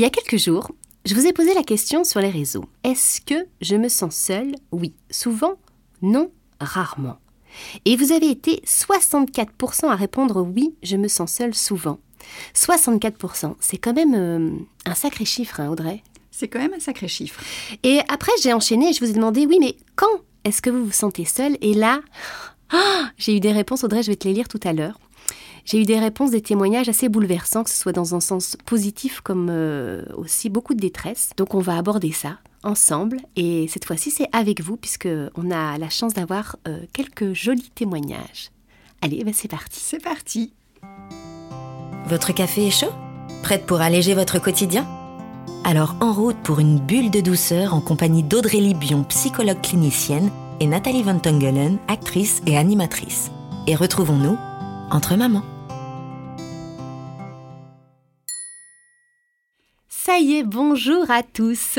Il y a quelques jours, je vous ai posé la question sur les réseaux. Est-ce que je me sens seule? Oui. Souvent Non Rarement. Et vous avez été 64% à répondre oui, je me sens seule souvent. 64%, c'est quand même euh, un sacré chiffre, hein, Audrey. C'est quand même un sacré chiffre. Et après, j'ai enchaîné et je vous ai demandé, oui, mais quand est-ce que vous vous sentez seule? Et là, j'ai eu des réponses, Audrey, je vais te les lire tout à l'heure. J'ai eu des réponses, des témoignages assez bouleversants, que ce soit dans un sens positif comme euh, aussi beaucoup de détresse. Donc on va aborder ça ensemble et cette fois-ci c'est avec vous puisque on a la chance d'avoir euh, quelques jolis témoignages. Allez, ben, c'est parti. C'est parti. Votre café est chaud? Prête pour alléger votre quotidien? Alors en route pour une bulle de douceur en compagnie d'Audrey Libion, psychologue clinicienne, et Nathalie Van Tongelen, actrice et animatrice. Et retrouvons-nous entre mamans. Ça y est, bonjour à tous.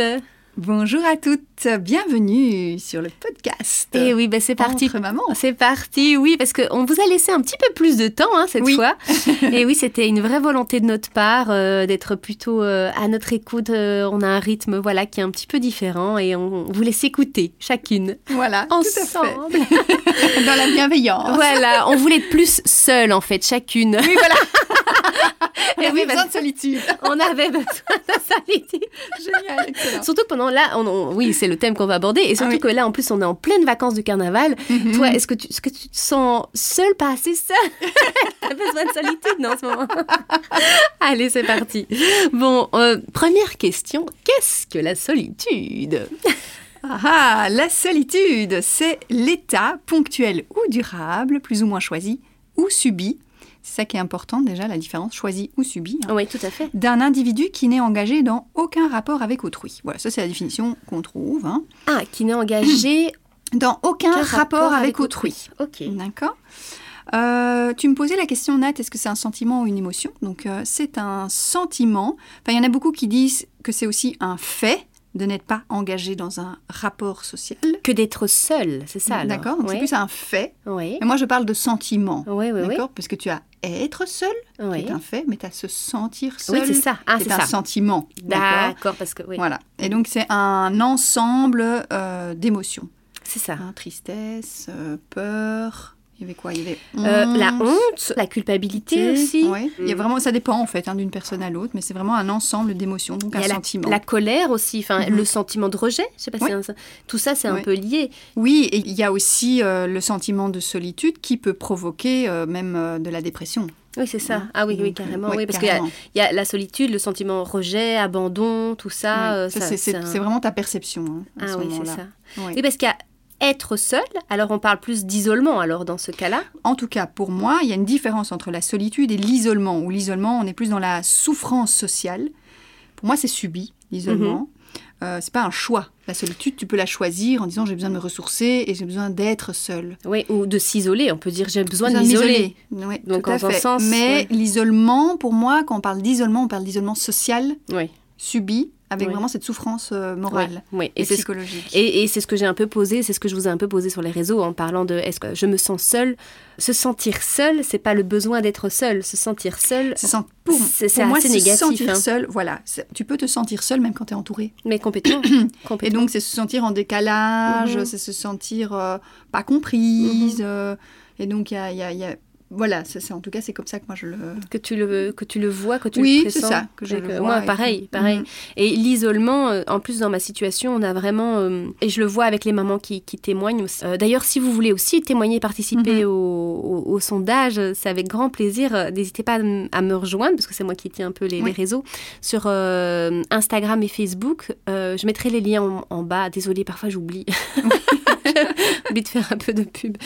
Bonjour à toutes, bienvenue sur le podcast. Et eh oui, ben c'est parti. Entre maman. C'est parti, oui, parce qu'on vous a laissé un petit peu plus de temps hein, cette fois. Et oui, c'était une vraie volonté de notre part euh, d'être plutôt euh, à notre écoute. Euh, on a un rythme voilà qui est un petit peu différent et on vous laisse écouter chacune. Voilà, ensemble. Dans la bienveillance. Voilà, on voulait être plus seule en fait, chacune. Oui, voilà. On avait besoin de solitude. On avait besoin de solitude. Génial, excellent. Surtout que pendant là, on, oui, c'est le thème qu'on va aborder. Et surtout Ah oui. que là, en plus, on est en pleine vacances du carnaval. Mhm. Toi, est-ce que, tu, est-ce que tu te sens seule, pas assez seule? T'as besoin de solitude, non, en ce moment? Allez, c'est parti. Bon, euh, première question. Qu'est-ce que la solitude? Ah, la solitude, c'est l'état ponctuel ou durable, plus ou moins choisi ou subi. C'est ça qui est important déjà, la différence choisi ou subi. hein, Oui, tout à fait. d'un individu qui n'est engagé dans aucun rapport avec autrui. Voilà, ça c'est la définition qu'on trouve. hein. Ah, qui n'est engagé Dans aucun rapport, avec autrui. Ok. D'accord Euh, tu me posais la question, Nat, est-ce que c'est un sentiment ou une émotion? Donc, euh, c'est un sentiment. Enfin, il y en a beaucoup qui disent que c'est aussi un fait de n'être pas engagé dans un rapport social. Que d'être seule, c'est ça D'accord Donc, c'est Oui. plus un fait. Oui. Mais moi, je parle de sentiment. Oui, oui, oui. D'accord Parce que tu as être seul, Oui. qui est un fait, mais tu as se sentir seul. Oui, c'est ça. Ah, c'est est un ça. sentiment. D'accord parce que oui. Voilà. Et donc, c'est un ensemble euh, d'émotions. C'est ça. Hein, tristesse, euh, peur. Il y avait quoi? Il y avait Euh, la honte, la culpabilité aussi. Ouais. Il y a vraiment, ça dépend en fait hein, d'une personne à l'autre, mais c'est vraiment un ensemble d'émotions, donc un la, sentiment. la colère aussi, enfin Mhm. le sentiment de rejet. Je sais pas si un- tout ça c'est un peu lié. Oui, et il y a aussi euh, le sentiment de solitude qui peut provoquer euh, même de la dépression. Oui c'est ça. Ouais. Ah oui oui carrément. oui parce qu'il y y, a la solitude, le sentiment rejet, abandon, tout ça. Oui. Ça, ça- c'est- un- vraiment ta perception hein, à Ah ce oui c'est ça. Oui parce qu'il y a être seul. Alors on parle plus d'isolement alors dans ce cas-là. En tout cas, pour moi, il y a une différence entre la solitude et l'isolement. Où l'isolement, on est plus dans la souffrance sociale. Pour moi, c'est subi, l'isolement. Mhm. Euh, c'est pas un choix. La solitude, tu peux la choisir en disant j'ai besoin de me ressourcer et j'ai besoin d'être seul. Oui ou de s'isoler. On peut dire j'ai besoin de Besoin m'isoler. Oui, Donc, tout à en un fait. sens, Mais ouais. l'isolement, pour moi, quand on parle d'isolement, on parle d'isolement social, Oui. subi, avec Oui. vraiment cette souffrance euh, Oui. morale oui. et, Et ce psychologique. Et, et c'est ce que j'ai un peu posé, c'est ce que je vous ai un peu posé sur les réseaux en parlant de est-ce que je me sens seule? Se sentir seule, c'est pas le besoin d'être seule. Se sentir seule, C'est pour, moi, assez se négatif, sentir hein. seul, voilà. c'est- Tu peux te sentir seul même quand tu es entouré. mais complètement. Et complètement. donc, c'est se sentir en décalage, Mhm. c'est se sentir euh, pas comprise. euh, et donc, il y a, il y a- il y a- Voilà, c'est c'est- en tout cas, c'est comme ça que moi je le. que tu le que tu le vois, que tu Oui, le c'est pressens. ça, que je le que- vois Moi, pareil, pareil. Mhm. Et l'isolement, euh, en plus dans ma situation, on a vraiment euh, et je le vois avec les mamans qui, qui témoignent aussi. Euh, D'ailleurs, si vous voulez aussi témoigner, participer Mhm. au, au- au sondage, c'est avec grand plaisir. Euh, N'hésitez pas à, me rejoindre parce que c'est moi qui tiens un peu les, Oui. les réseaux sur euh, Instagram et Facebook. Euh, je mettrai les liens en, en bas. Désolée, parfois j'oublie. J'oublie de faire un peu de pub.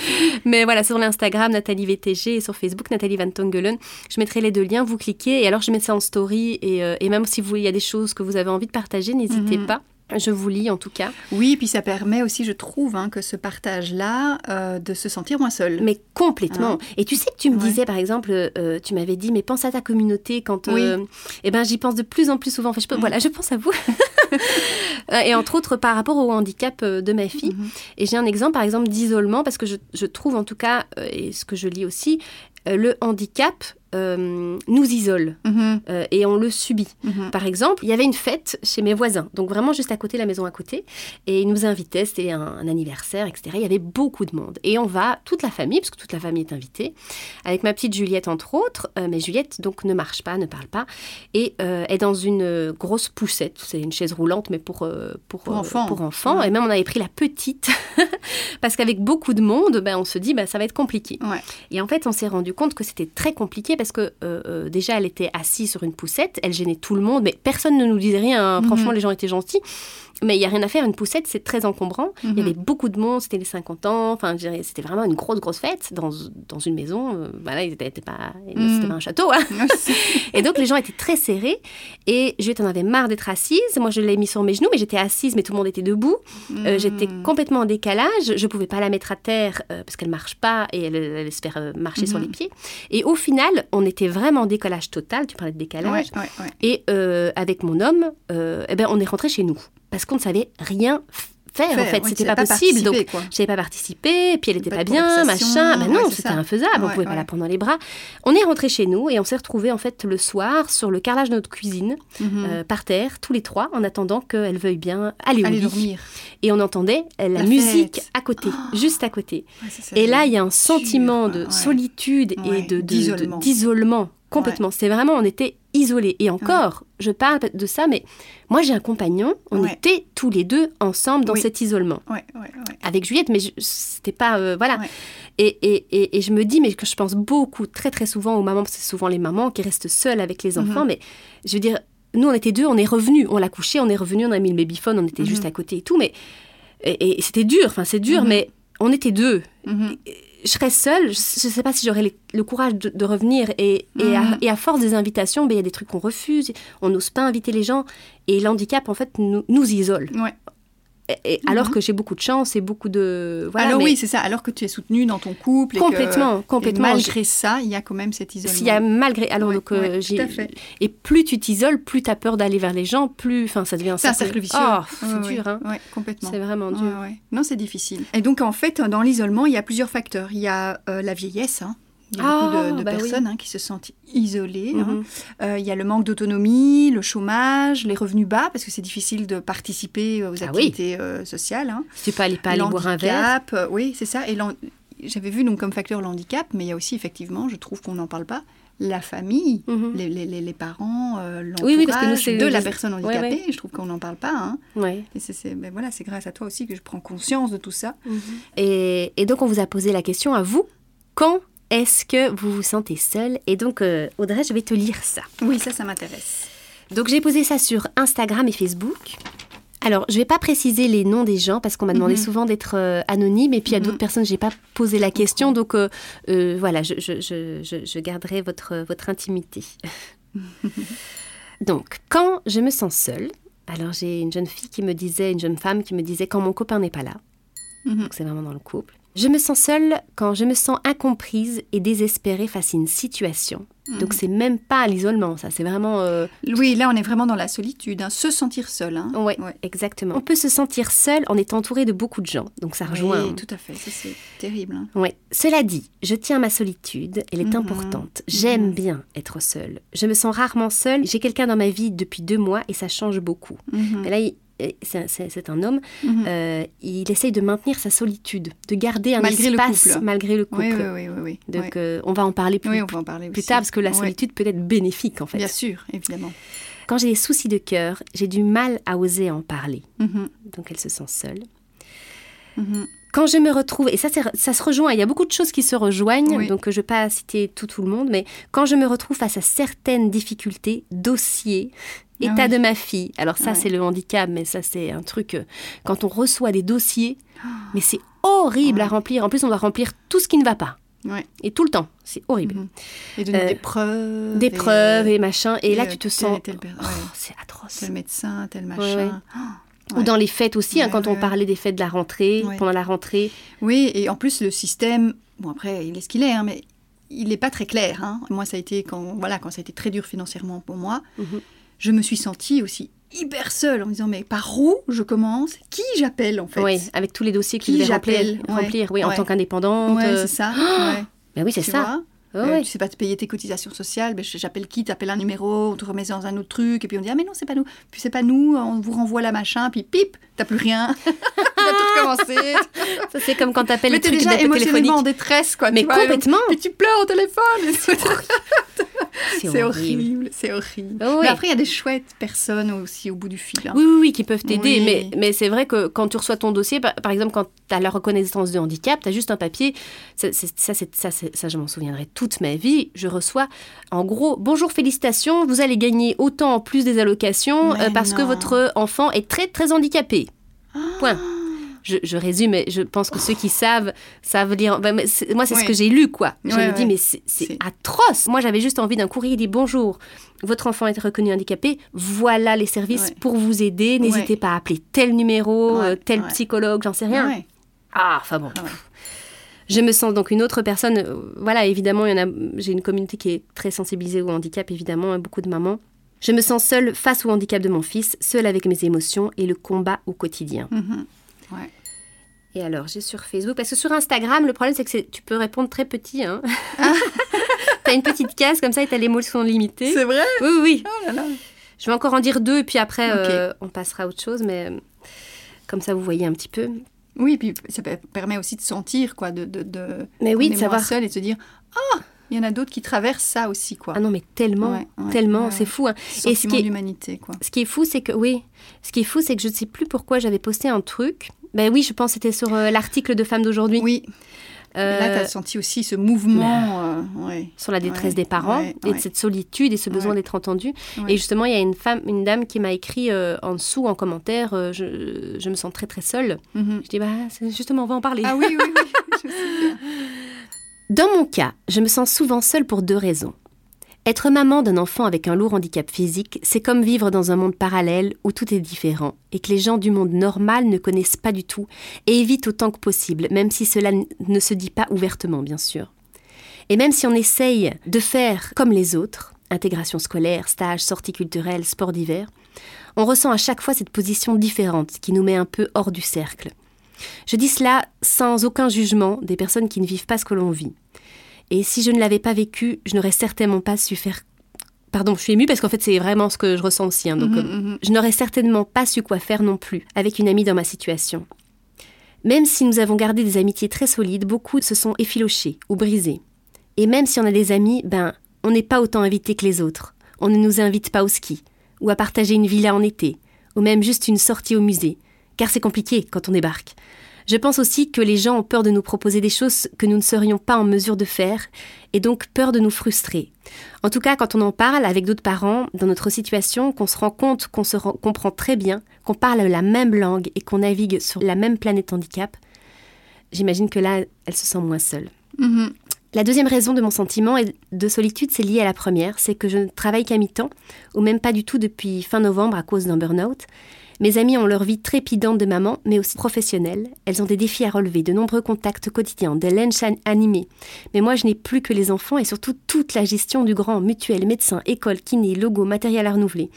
Mais voilà, sur l'Instagram, Nathalie VTG et sur Facebook, Nathalie Van Tongelen. Je mettrai les deux liens, vous cliquez et alors je mets ça en story. Et, euh, et même si vous, il y a des choses que vous avez envie de partager, n'hésitez Mhm. pas. Je vous lis en tout cas. Oui, puis ça permet aussi, je trouve, hein, que ce partage-là, euh, de se sentir moins seul. Mais complètement. Et tu sais que tu me Ouais. disais, par exemple, euh, tu m'avais dit, mais pense à ta communauté quand. Oui. euh, eh ben, j'y pense de plus en plus souvent. Enfin, je peux- Mhm. Voilà, je pense à vous. Euh, et entre autres, par rapport au handicap euh, de ma fille. Mhm. Et j'ai un exemple, par exemple, d'isolement, parce que je, je trouve en tout cas, euh, et ce que je lis aussi, euh, le handicap euh, nous isole Mhm, euh, et on le subit. mhm. Par exemple, il y avait une fête chez mes voisins, donc vraiment juste à côté, la maison à côté, et ils nous invitaient, c'était un, un anniversaire, etc. Il y avait beaucoup de monde. Et on va, toute la famille, parce que toute la famille est invitée, avec ma petite Juliette entre autres, euh, mais Juliette donc ne marche pas, ne parle pas, et est dans une grosse poussette, c'est une chaise roulante, mais pour, pour, Pour enfants. pour enfants. Ouais. Et même on avait pris la petite, parce qu'avec beaucoup de monde, ben, on se dit, ben, ça va être compliqué. Ouais. Et en fait, on s'est rendu compte que c'était très compliqué parce que euh, euh, déjà, elle était assise sur une poussette, elle gênait tout le monde, mais personne ne nous disait rien. hein. Mhm. Franchement, les gens étaient gentils. Mais il n'y a rien à faire, une poussette, c'est très encombrant. Il y Mhm. avait beaucoup de monde, c'était les 50 ans, enfin, je c'était vraiment une grosse, grosse fête dans, dans une maison. euh, voilà, ils étaient, étaient pas, Mhm. c'était pas un château. hein. C'est- Et donc, les gens étaient très serrés. Et Juliette en avait marre d'être assise. Moi, je l'ai mis sur mes genoux, mais j'étais assise, mais tout le monde était debout. Euh, J'étais Mhm. complètement en décalage. Je pouvais pas la mettre à terre euh, parce qu'elle marche pas et elle, elle se faire euh, marcher sur les pieds. Et au final, on était vraiment en décalage total. Tu parlais de décalage. Ouais, ouais, ouais. Et avec mon homme, eh ben, on est rentré chez nous parce qu'on ne savait rien faire. en fait, c'était pas, possible. Donc, n'avais pas participé, et puis elle était Pas bien, machin. Ben non, c'était infaisable, on Ouais, pouvait pas la prendre dans les bras. On est rentré chez nous et on s'est retrouvé en fait le soir sur le carrelage de notre cuisine, Mhm. euh, par terre, tous les trois, en attendant qu'elle veuille bien aller au Aller lit. dormir. Et on entendait la, La musique fête. à côté, juste à côté. Et là, il y a un sentiment de solitude et de- d'isolement. Complètement. C'est vraiment, on était isolés. Et encore, je parle de ça, mais moi j'ai un compagnon, on Ouais. était tous les deux ensemble dans Oui. cet isolement. Avec Juliette, mais c'était pas. euh, voilà. Et, et, et, et je me dis, mais que je pense beaucoup, très très souvent aux mamans, parce que c'est souvent les mamans qui restent seules avec les enfants, Mhm. mais je veux dire, nous on était deux, on est revenus, on l'a couché, on est revenus, on a mis le babyphone, on était Mhm. juste à côté et tout, mais. Et, c'était dur, enfin c'est dur, Mhm. mais on était deux. Je serais seule, je ne sais pas si j'aurais le courage de, de revenir. Et, et, à, et à force des invitations, ben, il y a des trucs qu'on refuse, on n'ose pas inviter les gens. Et l'handicap, en fait, nous, nous isole. Ouais. Et, alors que j'ai beaucoup de chance et beaucoup de. Voilà, Alors mais oui, c'est ça. Alors que tu es soutenu dans ton couple. et que- complètement, et complètement. malgré ça, il y a quand même cet isolement. S'il y a malgré. Alors, Ouais, donc, ouais, tout à fait. Et plus tu t'isoles, plus tu as peur d'aller vers les gens, plus. Enfin, ça devient un cercle- cercle vicieux. Oh, c'est ouais, dur, hein. complètement. C'est vraiment dur. Non, c'est difficile. Et donc, en fait, dans l'isolement, il y a plusieurs facteurs. Il y a euh, la vieillesse. hein. Il y a Ah, beaucoup de, de bah oui. personnes hein, qui se sentent isolées. hein. Mhm. Euh, il y a le manque d'autonomie, le chômage, les revenus bas, parce que c'est difficile de participer aux Ah oui. activités euh, sociales. hein. Si tu peux aller pas aller boire un verre. Euh, oui, c'est ça. Et j'avais vu donc comme facteur l'handicap, mais il y a aussi effectivement, je trouve qu'on n'en parle pas, la famille, Mhm. les, les- les- les parents, euh, l'entourage Oui, de la personne handicapée. ouais. Je trouve qu'on n'en parle pas. hein. Ouais. Et c'est, ben voilà, c'est grâce à toi aussi que je prends conscience de tout ça. Et, et donc, on vous a posé la question à vous. Quand est-ce que vous vous sentez seul Et donc, euh, Audrey, je vais te lire ça. Oui, ça, ça m'intéresse. Donc, j'ai posé ça sur Instagram et Facebook. Alors, je vais pas préciser les noms des gens parce qu'on m'a demandé Mhm. souvent d'être euh, anonyme et puis a Mhm. d'autres personnes, j'ai pas posé la question. Donc, euh, voilà, je, je, je, je, je garderai votre, votre intimité. donc, quand je me sens seule, alors j'ai une jeune fille qui me disait, une jeune femme qui me disait quand mon copain n'est pas là. Mhm. Donc c'est vraiment dans le couple. Je me sens seule quand je me sens incomprise et désespérée face à une situation. Donc c'est même pas l'isolement, ça, c'est vraiment... euh, Oui, là, on est vraiment dans la solitude, hein, se sentir seul. hein. Ouais. exactement. On peut se sentir seul en étant entouré de beaucoup de gens, donc ça rejoint. Oui, hein. tout à fait. C'est terrible. Cela dit, je tiens à ma solitude, elle est Mhm. importante. J'aime Mhm. bien être seule. Je me sens rarement seule. J'ai quelqu'un dans ma vie depuis deux mois et ça change beaucoup. Mhm. Et là, c'est un homme, Mhm. euh, il essaye de maintenir sa solitude, de garder un Malgré le espace couple. malgré le couple. Oui, oui, oui. Donc euh, on va en parler plus, Oui, on va en parler plus aussi. tard parce que la solitude peut être bénéfique en fait. Bien sûr, évidemment. Quand j'ai des soucis de cœur, j'ai du mal à oser en parler. Mhm. Donc elle se sent seule. Mhm. Quand je me retrouve, et ça, ça se rejoint, il y a beaucoup de choses qui se rejoignent, donc je ne vais pas citer tout, tout le monde, mais quand je me retrouve face à certaines difficultés, dossiers, Ah état oui. de ma fille, alors ça Ouais. c'est le handicap, mais ça c'est un truc, euh, quand on reçoit des dossiers, mais c'est horrible à remplir, en plus on doit remplir tout ce qui ne va pas, Ouais. et tout le temps, c'est horrible. Mhm. Et donner Euh, des preuves. Des preuves euh, et machin, et, là euh, tu te sens... tel Oh, c'est atroce. Tel médecin, tel machin. Oh, Ou dans les fêtes aussi, hein, quand ouais, on parlait des fêtes de la rentrée, pendant la rentrée. Oui, et en plus, le système, bon, après, il est ce qu'il est, hein, mais il n'est pas très clair. hein. Moi, ça a été quand, voilà, quand ça a été très dur financièrement pour moi, Mhm. Je me suis sentie aussi hyper seule en me disant, mais par où je commence? Qui j'appelle, en fait? Oui, avec tous les dossiers que tu devais remplir, j'appelle, ouais, remplir oui, en tant qu'indépendante. Ouais, euh, c'est ça. Ben oui, c'est Tu ça. Oh, Euh, ouais. Tu sais pas te payer tes cotisations sociales, ben, je- j'appelle qui, t'appelles un numéro, on te remet dans un autre truc, et puis on dit ah mais non c'est pas nous, puis c'est pas nous, on vous renvoie la machin, puis pip, t'as plus rien, tout. Ça, c'est comme quand t'appelles les trucs déjà émotionnellement en détresse quoi. Mais tu vois, et complètement. Tu pleures au téléphone. C'est horrible. c'est horrible. Oh, Mais après il y a des chouettes personnes aussi au bout du fil. hein. Oui, oui, oui, qui peuvent t'aider. Oui. Mais, mais c'est vrai que quand tu reçois ton dossier, par, par exemple, quand tu as la reconnaissance de handicap, tu as juste un papier. Ça, ça, ça, je m'en souviendrai toute ma vie. Je reçois, en gros, bonjour, félicitations, vous allez gagner autant en plus des allocations euh, parce que votre enfant est très, très handicapé. Ah. Point. Je, je résume, mais je pense que ceux qui savent savent lire. Ben, c'est- moi, c'est ce que j'ai lu, quoi. Je Ouais, me dis, ouais. mais c'est atroce. Moi, j'avais juste envie d'un courrier qui dit bonjour, votre enfant est reconnu handicapé. Voilà les services Ouais. pour vous aider. N'hésitez pas à appeler tel numéro, euh, tel psychologue, j'en sais rien. Ah, enfin bon. Ah. Je me sens donc une autre personne. euh, Voilà, évidemment, il y en a. J'ai une communauté qui est très sensibilisée au handicap, évidemment, hein, beaucoup de mamans. Je me sens seule face au handicap de mon fils, seule avec mes émotions et le combat au quotidien. Mhm. Ouais. Et alors, j'ai sur Facebook, parce que sur Instagram, le problème, c'est que tu peux répondre très petit. Hein. t'as une petite case comme ça et t'as les mots sont limités. C'est vrai? Oui, oui. Oh là là. Je vais encore en dire deux, et puis après, euh, on passera à autre chose, mais euh, comme ça, vous voyez un petit peu. Oui, et puis ça pe- permet aussi de sentir, quoi, de... de, de Mais oui, de savoir. seul et de se dire, ah, il y en a d'autres qui traversent ça aussi, quoi. Ah non, mais tellement, Ouais, ouais, tellement, ouais, c'est fou. hein. Ce Et ce qui est- quoi. Ce qui est fou, c'est que, oui, ce qui est fou, c'est que je ne sais plus pourquoi j'avais posté un truc. Ben oui, je pense que c'était sur euh, l'article de Femmes d'aujourd'hui. Oui, Euh, là, tu as senti aussi ce mouvement. euh, ouais. sur la détresse Ouais, des parents ouais, et de cette solitude et ce besoin d'être entendu. Et justement, il y a une femme, une dame qui m'a écrit euh, en dessous, en commentaire, je, je me sens très très seule. Mhm. Je dis, bah, justement, on va en parler. Ah oui, oui, oui. je sais bien. Dans mon cas, je me sens souvent seule pour deux raisons. Être maman d'un enfant avec un lourd handicap physique, c'est comme vivre dans un monde parallèle où tout est différent et que les gens du monde normal ne connaissent pas du tout et évitent autant que possible, même si cela ne se dit pas ouvertement, bien sûr. Et même si on essaye de faire comme les autres, intégration scolaire, stage, sortie culturelle, sport d'hiver, on ressent à chaque fois cette position différente qui nous met un peu hors du cercle. Je dis cela sans aucun jugement des personnes qui ne vivent pas ce que l'on vit. Et si je ne l'avais pas vécu, je n'aurais certainement pas su faire. Pardon, je suis émue parce qu'en fait, c'est vraiment ce que je ressens aussi. hein, donc, Mhm, euh, mhm. je n'aurais certainement pas su quoi faire non plus avec une amie dans ma situation. Même si nous avons gardé des amitiés très solides, beaucoup se sont effilochés ou brisés. Et même si on a des amis, ben, on n'est pas autant invité que les autres. On ne nous invite pas au ski, ou à partager une villa en été, ou même juste une sortie au musée, car c'est compliqué quand on débarque. Je pense aussi que les gens ont peur de nous proposer des choses que nous ne serions pas en mesure de faire, et donc peur de nous frustrer. En tout cas, quand on en parle avec d'autres parents dans notre situation, qu'on se rend compte qu'on se rend- comprend très bien, qu'on parle la même langue et qu'on navigue sur la même planète handicap, j'imagine que là, elle se sent moins seule. Mhm. La deuxième raison de mon sentiment de solitude, c'est lié à la première, c'est que je ne travaille qu'à mi-temps, ou même pas du tout depuis fin novembre à cause d'un burn-out. Mes amies ont leur vie trépidante de maman, mais aussi professionnelle. Elles ont des défis à relever, de nombreux contacts quotidiens, des lunchs an- animés. Mais moi, je n'ai plus que les enfants et surtout toute la gestion du grand, mutuel, médecin, école, kiné, logo, matériel à renouveler.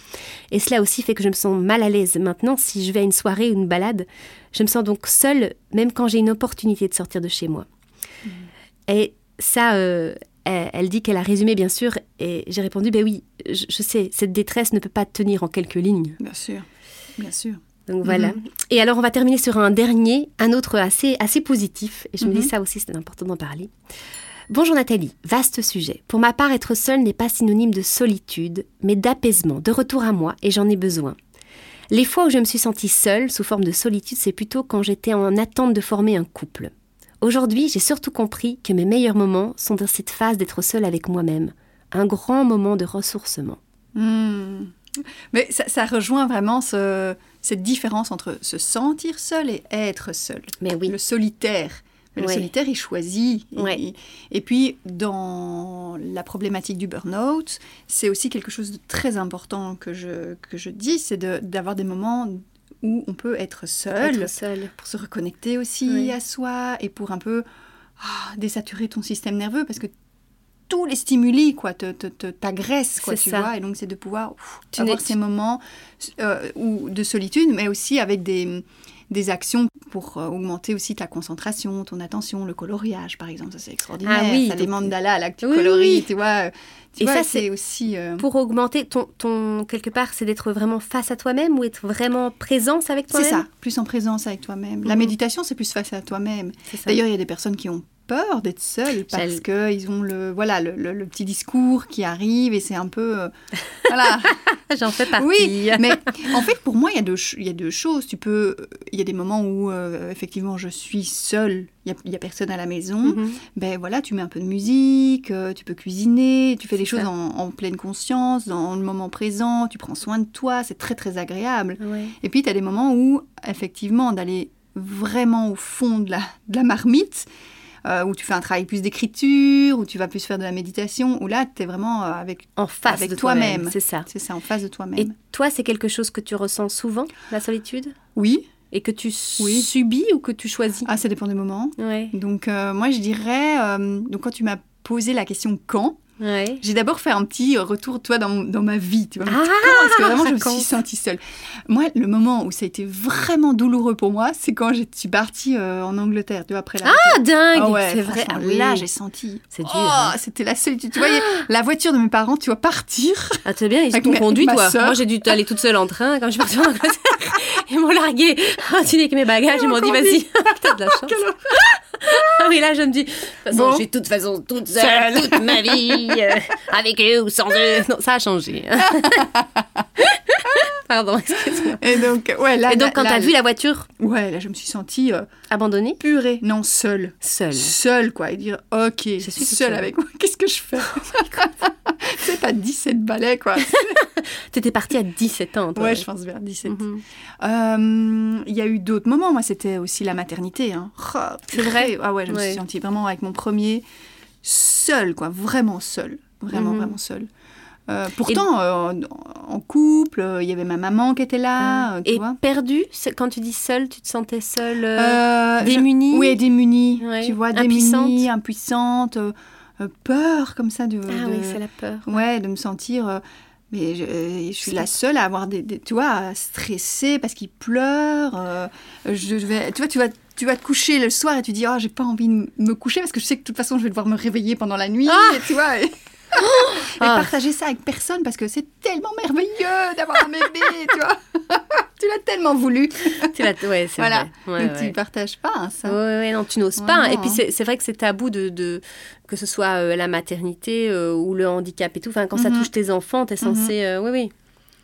Et cela aussi fait que je me sens mal à l'aise. Maintenant, si je vais à une soirée ou une balade, je me sens donc seule, même quand j'ai une opportunité de sortir de chez moi. Et ça, euh, elle, elle dit qu'elle a résumé, bien sûr, et j'ai répondu, ben oui, je, je sais, cette détresse ne peut pas tenir en quelques lignes. Bien sûr, bien sûr. Donc voilà. Et alors, on va terminer sur un dernier, un autre assez, assez positif, et je me Mhm. dis ça aussi, c'est important d'en parler. Bonjour Nathalie, vaste sujet. Pour ma part, être seule n'est pas synonyme de solitude, mais d'apaisement, de retour à moi, et j'en ai besoin. Les fois où je me suis sentie seule, sous forme de solitude, c'est plutôt quand j'étais en attente de former un couple. Aujourd'hui, j'ai surtout compris que mes meilleurs moments sont dans cette phase d'être seule avec moi-même. Un grand moment de ressourcement. Hmm. Mais ça, ça rejoint vraiment ce- cette différence entre se sentir seul et être seul. Mais oui. Le solitaire. Le Ouais. solitaire, il choisit. Et- Ouais. Et, puis, dans la problématique du burn-out, c'est aussi quelque chose de très important que je, que je dis, c'est de- d'avoir des moments où on peut être seul, Être seule. pour se reconnecter aussi Oui. à soi et pour un peu ah, désaturer ton système nerveux parce que tous les stimuli quoi te, t'agressent quoi tu ça. vois et donc c'est de pouvoir ouf, Tu avoir ces moments euh, où- de solitude mais aussi avec des des actions pour euh, augmenter aussi ta concentration, ton attention, le coloriage par exemple, ça c'est extraordinaire. Ah oui, ça, les mandalas tu Oui, coloris, oui. tu vois. Tu Et vois, ça, c'est c'est aussi. euh, Pour augmenter ton, ton quelque part, c'est d'être vraiment face à toi-même ou être vraiment présence avec C'est toi-même? ça, plus en présence avec toi-même. La Mhm. méditation, c'est plus face à toi-même. C'est. D'ailleurs, il y a des personnes qui ont peur d'être seules parce J'allais- qu'ils ont le, voilà, le, le- le petit discours qui arrive et c'est un peu... euh, voilà. j'en fais partie. Oui, mais en fait, pour moi, il y, a deux, il y a deux choses. Tu peux, il y a des moments où, euh, effectivement, je suis seule, il n'y a, il y a personne à la maison. Mhm. Ben voilà, tu mets un peu de musique, euh, tu peux cuisiner, tu fais des C'est choses en, en pleine conscience, dans le moment présent, tu prends soin de toi, c'est très très agréable. Ouais. Et puis, tu as des moments où, effectivement, d'aller vraiment au fond de la, de la marmite, euh, où tu fais un travail plus d'écriture, où tu vas plus faire de la méditation, où là, tu es vraiment euh, avec... En face Avec de toi-même. C'est ça. C'est ça, en face de toi-même. Et toi, c'est quelque chose que tu ressens souvent, la solitude? Oui, Et que tu Oui. subis ou que tu choisis? Ah, ça dépend des moments. Ouais. Donc, euh, moi, je dirais... euh, donc, quand tu m'as posé la question « quand ?», Ouais. j'ai d'abord fait un petit retour, toi, dans, dans ma vie. Tu vois, Ah, Comment est-ce que vraiment je me suis sentie seule Moi, le moment où ça a été vraiment douloureux pour moi, c'est quand je suis partie euh, en Angleterre, tu vois, après la Ah, dingue Ah ouais, C'est vrai. Ah oui. Là, j'ai senti. C'est dur, Oh, hein. C'était la solitude. Tu voyais la voiture de mes parents, tu vois, partir. Ah, c'est bien, ils t'ont conduit, toi. sœur. Moi, j'ai dû aller toute seule en train quand je suis partie en Angleterre. Ils m'ont largué avec mes bagages. Ils m'ont dit, vas-y, t'as de la chance. Ah oui, là, je me dis, de toute façon, Bon. je suis de toute façon toute seule, toute ma vie, euh, avec eux ou sans eux. Non, ça a changé. Pardon, excuse-moi. Et donc, ouais, là. Et donc, quand là- t'as vu la voiture Ouais, là, je me suis sentie euh, abandonnée, purée. Non, seule. seule. Seule, quoi. Et dire, ok, je suis seule seule. avec moi. Qu'est-ce que je fais? Sais, t'as 17 balais, quoi. T'étais partie à 17 ans, toi. Ouais, je pense vers 17. Mhm. Euh, Il y a eu d'autres moments. Moi, c'était aussi la maternité. Hein. Oh, C'est vrai purée. Ah ouais, je me Ouais. suis sentie vraiment avec mon premier seule, quoi. Vraiment seule. Vraiment, Mhm. vraiment seule. Euh, pourtant, euh, en, couple, euh, il y avait ma maman qui était là, euh, tu Et vois. perdue, quand tu dis seule, tu te sentais seule, Euh, je- démunie Oui, démunie. Ouais. Tu vois, Impuissante. démunie, impuissante, peur comme ça de. Ah de- oui, c'est la peur. Ouais, de me sentir. mais je, je suis la seule à avoir des, des- tu vois, à stresser parce qu'il pleure. je vais, tu vois, tu vas, tu vas te coucher le soir et tu dis, oh, j'ai pas envie de me coucher parce que je sais que de toute façon je vais devoir me réveiller pendant la nuit. et tu vois. Et, et Ah. partager ça avec personne parce que c'est tellement merveilleux d'avoir un bébé, tu vois. tu l'as tellement voulu. Tu l'as- ouais, c'est Voilà. vrai. Ouais, Donc ouais. tu partages pas hein, ça. Ouais, non, tu n'oses pas. Et puis hein. c'est vrai que c'est tabou de, de que ce soit euh, la maternité euh, ou le handicap et tout. Enfin, quand ça Mhm. touche tes enfants, t'es censé. euh, oui, oui.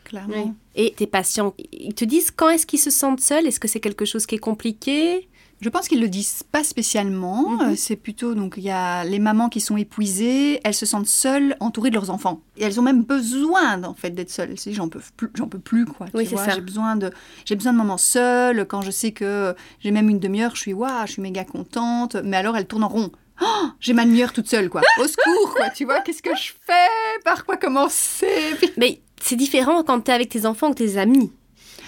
Clairement. oui. Et tes patients, ils te disent quand est-ce qu'ils se sentent seuls? Est-ce que c'est quelque chose qui est compliqué? Je pense qu'ils le disent pas spécialement. Mhm. Euh, C'est plutôt donc il y a les mamans qui sont épuisées, elles se sentent seules, entourées de leurs enfants. Et elles ont même besoin en fait d'être seules. Disent j'en peux plus, j'en peux plus quoi. tu Oui, c'est vois, ça. J'ai besoin de j'ai besoin de moments seuls. Quand je sais que j'ai même une demi-heure, je suis waouh, je suis méga contente. Mais alors elles tournent en rond. Oh, j'ai ma demi-heure toute seule quoi. Au secours quoi. Tu vois qu'est-ce que je fais? Par quoi commencer? Puis- Mais c'est différent quand t'es avec tes enfants que tes amis.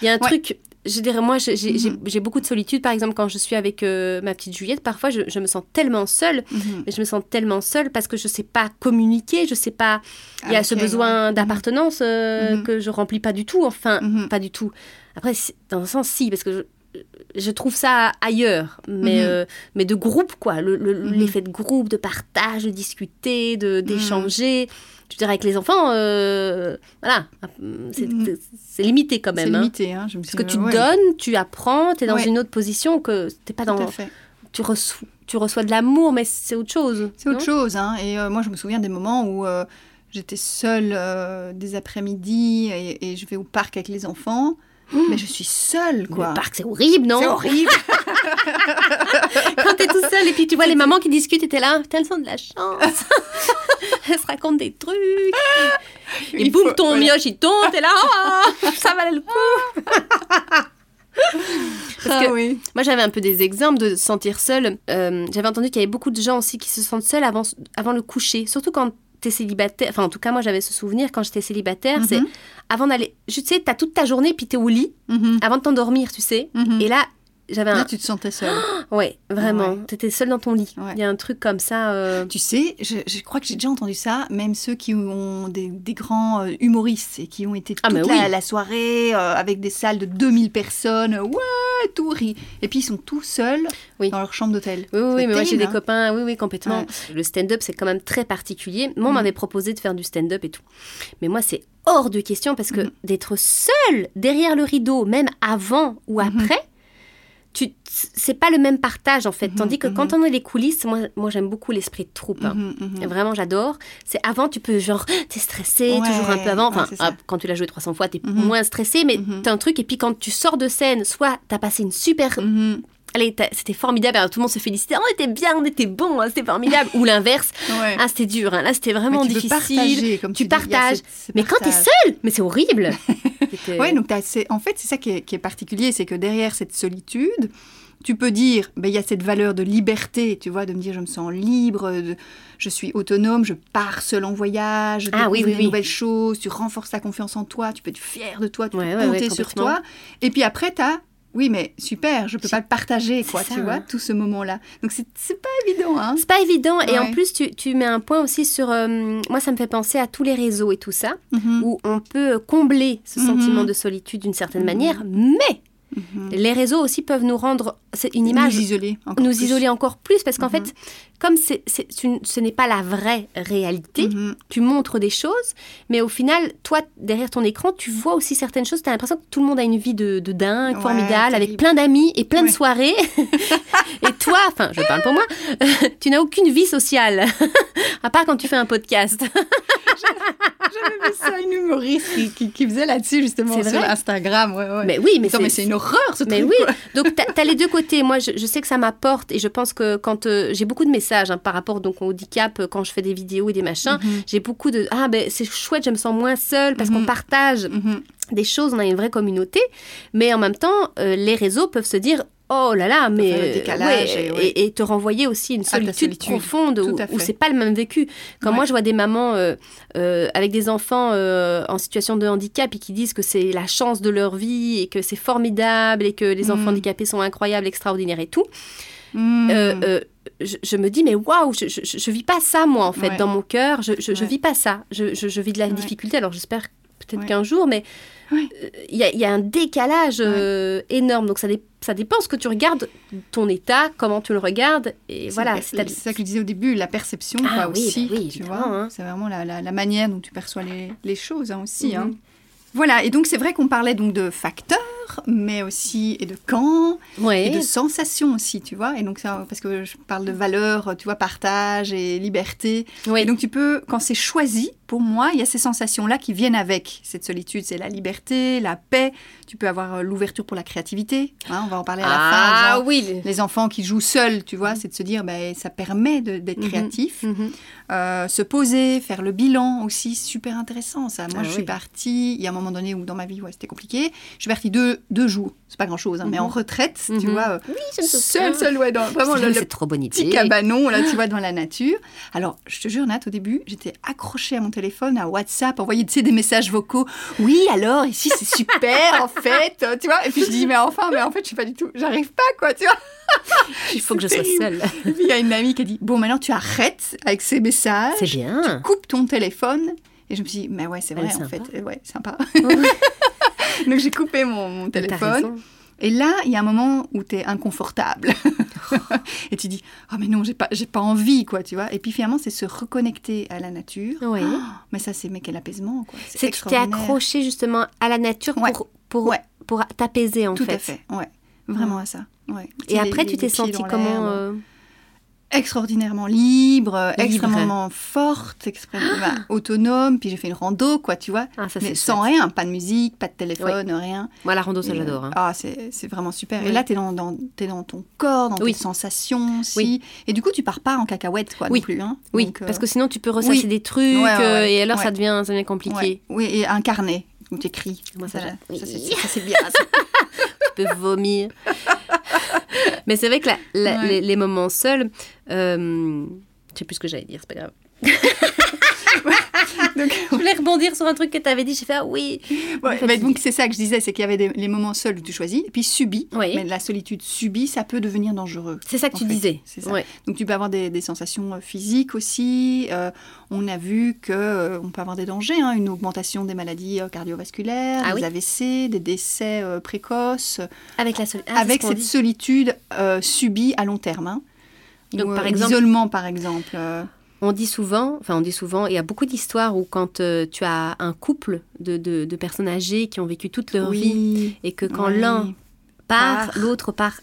Il y a un Ouais. truc. Je dirais, moi, j'ai Mhm. j'ai beaucoup de solitude. Par exemple, quand je suis avec euh, ma petite Juliette, parfois, je, je me sens tellement seule. Mhm. Mais je me sens tellement seule parce que je sais pas communiquer, je sais pas. Il y a ce besoin ouais. d'appartenance euh, Mhm. que je remplis pas du tout. Enfin, Mhm. pas du tout. Après, dans un sens, si, parce que je, je trouve ça ailleurs, mais, Mhm. euh, mais de groupe, quoi. Le- le- Mhm. L'effet de groupe, de partage, de discuter, de- Je dirais, avec les enfants, euh, voilà, c'est Mhm. c'est limité quand C'est même. hein. limité. Hein, je me Parce suis- que tu ouais, donnes, tu apprends, tu es dans Ouais. une autre position que t'es pas Tout dans. à fait. Tu reçois, tu reçois de l'amour, mais c'est autre chose. C'est autre chose. Hein. Et euh, moi, je me souviens des moments où euh, j'étais seule des après-midi et, et je vais au parc avec les enfants. Mais je suis seule, quoi. Le parc, c'est horrible, non? C'est horrible. Quand t'es tout seul et puis tu vois les mamans qui discutent et t'es là, putain, elles ont de la chance. elles se racontent des trucs. Et Il boum, faut- ton mioche, il tombe, t'es là, oh, ça valait le coup. Parce Ah oui. moi, j'avais un peu des exemples de se sentir seule. Euh, j'avais entendu qu'il y avait beaucoup de gens aussi qui se sentent seuls avant, avant le coucher. Surtout quand célibataire. Enfin, en tout cas, moi, j'avais ce souvenir quand j'étais célibataire. C'est Mhm. avant d'aller... Je sais, t'as toute ta journée puis t'es au lit Mhm. avant de t'endormir, tu sais. Mhm. Et là, j'avais un... Là, tu te sentais seule. Ouais, vraiment. Ouais. T'étais seule dans ton lit. Il Ouais. y a un truc comme ça. euh, Tu sais, je, je crois que j'ai déjà entendu ça, même ceux qui ont des, des grands euh, humoristes et qui ont été toute Ah, la, oui. la soirée euh, avec des salles de 2000 personnes. Ouais, tout rit. Et puis ils sont tout seuls Oui. dans leur chambre d'hôtel. Oui, oui, mais moi j'ai des hein. copains, oui, oui, complètement. Ouais. Le stand-up, c'est quand même très particulier. Moi, on Mhm. m'avait proposé de faire du stand-up et tout. Mais moi, c'est hors de question parce que Mhm. d'être seul derrière le rideau, même avant ou Mhm. après, tu, c'est pas le même partage en fait. Mhm, Tandis que quand on est les coulisses, moi, moi j'aime beaucoup l'esprit de troupe. hein. Mhm, mhm. Vraiment, j'adore. C'est avant, tu peux genre, t'es stressé, Ouais, toujours un peu avant. Enfin, ouais, ah, quand tu l'as joué 300 fois, t'es Mhm. moins stressé, mais Mhm. t'as un truc. Et puis quand tu sors de scène, soit t'as passé une super Mhm. C'était formidable, alors tout le monde se félicitait, on était bien, on était bon, hein, c'était formidable. Ou l'inverse, Ouais. ah c'était dur, hein, là c'était vraiment Mais tu difficile. partager, comme tu tu, partages. ce- ce Mais quand t'es seul, mais c'est horrible. Ouais, donc en fait, c'est ça qui est, qui est particulier, c'est que derrière cette solitude, tu peux dire, ben, il y a cette valeur de liberté, tu vois, de me dire, je me sens libre, de- je suis autonome, je pars seul en voyage, je Ah oui, oui, des oui. nouvelles choses, tu renforces ta confiance en toi, tu peux être fier de toi, tu Ouais, peux ouais, ouais, compter sur toi. Et puis après, t'as, oui, mais super, je peux pas le partager, quoi, ça, tu vois, hein. tout ce moment-là. Donc c'est pas évident, hein. C'est pas évident, et en plus tu, tu mets un point aussi sur... euh, moi ça me fait penser à tous les réseaux et tout ça, Mhm. où on peut combler ce Mhm. sentiment de solitude d'une certaine Mhm. manière, mais Mhm. les réseaux aussi peuvent nous rendre... Une image Nous isoler encore nous plus. isoler encore plus parce qu'en Mhm. fait, comme une- ce n'est pas la vraie réalité, Mhm. tu montres des choses, mais au final, toi, derrière ton écran, tu vois aussi certaines choses. Tu as l'impression que tout le monde a une vie de, de dingue, Ouais, formidable, avec plein d'amis et plein de soirées. et toi, enfin, je parle pour moi, tu n'as aucune vie sociale, à part quand tu fais un podcast. J'avais vu ça, une humoriste qui, qui- qui faisait là-dessus, justement, sur Instagram. Ouais, ouais. Mais oui, mais c'est, mais une horreur, ce Mais truc. oui, quoi. donc tu as, les deux côtés. Moi, je, je sais que ça m'apporte et je pense que quand euh, j'ai beaucoup de messages hein, par rapport donc au handicap, euh, quand je fais des vidéos et des machins, Mhm. j'ai beaucoup de ah ben c'est chouette, je me sens moins seule parce qu'on Mhm. partage Mhm. des choses, on a une vraie communauté, mais en même temps, euh, les réseaux peuvent se dire oh là là, mais euh, décalage ouais, et- ouais. et, et te renvoyer aussi une ta solitude, solitude. profonde où, où c'est pas le même vécu. Quand Ouais. moi je vois des mamans euh, euh, avec des enfants euh, en situation de handicap et qui disent que c'est la chance de leur vie et que c'est formidable et que les enfants Mhm. handicapés sont incroyables, extraordinaires et tout, euh, je, je me dis mais waouh, je, je, je vis pas ça moi en fait dans mon cœur, je, je, vis pas ça, je, vis de la difficulté. Alors j'espère peut-être qu'un jour, mais Euh, il y, a, il y a un décalage euh, énorme. Donc ça, dé- ça dépend ce que tu regardes, ton état, comment tu le regardes, et voilà. c'est ça que je disais au début, la perception Ah quoi, oui, aussi. bah oui, tu vois, hein. c'est vraiment la, la- la manière dont tu perçois les, les choses hein, aussi. Mhm. hein. Voilà, et donc c'est vrai qu'on parlait donc de facteurs, mais aussi et de camps, Ouais. et de sensations aussi, tu vois. Et donc ça, parce que je parle de valeurs, tu vois, partage et liberté. Ouais. Et donc tu peux, quand c'est choisi, pour moi, il y a ces sensations-là qui viennent avec cette solitude. C'est la liberté, la paix. Tu peux avoir euh, l'ouverture pour la créativité. hein, on va en parler à la fin. ah oui. le- les enfants qui jouent seuls, tu vois, c'est de se dire, ben, ça permet d'être Mhm. créatif. Mhm. Euh, se poser, faire le bilan aussi, super intéressant ça. Moi, Ah je suis partie, il y a un moment donné où dans ma vie, ouais, c'était compliqué. Je suis partie deux, deux jours, c'est pas grand-chose, hein, mais en Mhm. retraite, tu vois, Oui, je me seul, souviens. seul, ouais, dans, vraiment le, le c'est trop bonne petit cabanon, là, tu vois, dans la nature. Alors, je te jure, Nat, au début, j'étais accrochée à mon téléphone, à WhatsApp, envoyer, tu sais, des messages vocaux. Oui, alors, ici, c'est super, en fait, euh, tu vois. Et puis, je dis, mais enfin, mais en fait, je suis pas du tout, j'arrive pas, quoi, tu vois. Il faut que je sois seule. Et puis, il y a une amie qui a dit, bon, maintenant, tu arrêtes avec ces messages. C'est bien. coupe ton téléphone. Et je me suis dit, mais ouais, c'est vrai, en sympa. fait. Euh, Ouais, sympa. Donc j'ai coupé mon, mon téléphone. Et là, il y a un moment où tu es inconfortable. et tu dis, oh mais non, j'ai pas, j'ai pas envie, quoi, tu vois. Et puis finalement, c'est se reconnecter à la nature. Oh, mais ça, c'est mais quel apaisement, quoi. C'est que tu t'es accroché justement à la nature Ouais. pour, pour, Ouais. pour t'apaiser en Tout fait. à fait, ouais. Vraiment à ça. Ouais. Et après, les- tu t'es dans comment l'herbe. euh, Extraordinairement libre, Libre. extrêmement forte, extrêmement bah, autonome. Puis j'ai fait une rando, quoi, tu vois. Ah, ça mais sans chouette. rien, pas de musique, pas de téléphone, rien. Moi, la rando, ça j'adore. hein. Ah, c'est vraiment super. Oui. Et là, tu es dans, dans, dans ton corps, dans Oui. tes sensations aussi. Oui. Et du coup, tu pars pas en cacahuète, quoi, non plus. Hein. Oui, Donc, euh, parce que sinon tu peux ressasser des trucs Ouais, ouais, euh, et alors ça devient, ça devient compliqué. Oui, et un où tu écris. Moi, ça, ça, c'est- oui. ça, c'est bien. ça. Tu peux vomir. Mais c'est vrai que la- la- Ouais. les, les moments seuls, euh, je sais plus ce que j'allais dire, c'est pas grave. Donc, Je voulais rebondir sur un truc que tu avais dit. J'ai fait ah oui. Ouais, fait, donc c'est ça que je disais, c'est qu'il y avait des- les moments seuls où tu choisis, et puis subis. Oui. Mais la solitude subie, ça peut devenir dangereux. C'est ça que tu fait. disais. Ça. Ouais. Donc tu peux avoir des, des sensations euh, physiques aussi. Euh, on a vu que euh, on peut avoir des dangers, hein, une augmentation des maladies euh, cardiovasculaires, Ah des oui. AVC, des décès euh, précoces, Avec la ah, avec ce cette dit. solitude subie à long terme. hein. Donc, Ou, par exemple- l'isolement par exemple. On dit souvent, enfin on dit souvent, il y a beaucoup d'histoires où quand euh, tu as un couple de, de- de personnes âgées qui ont vécu toute leur vie oui, et que quand oui, l'un part, Part. l'autre part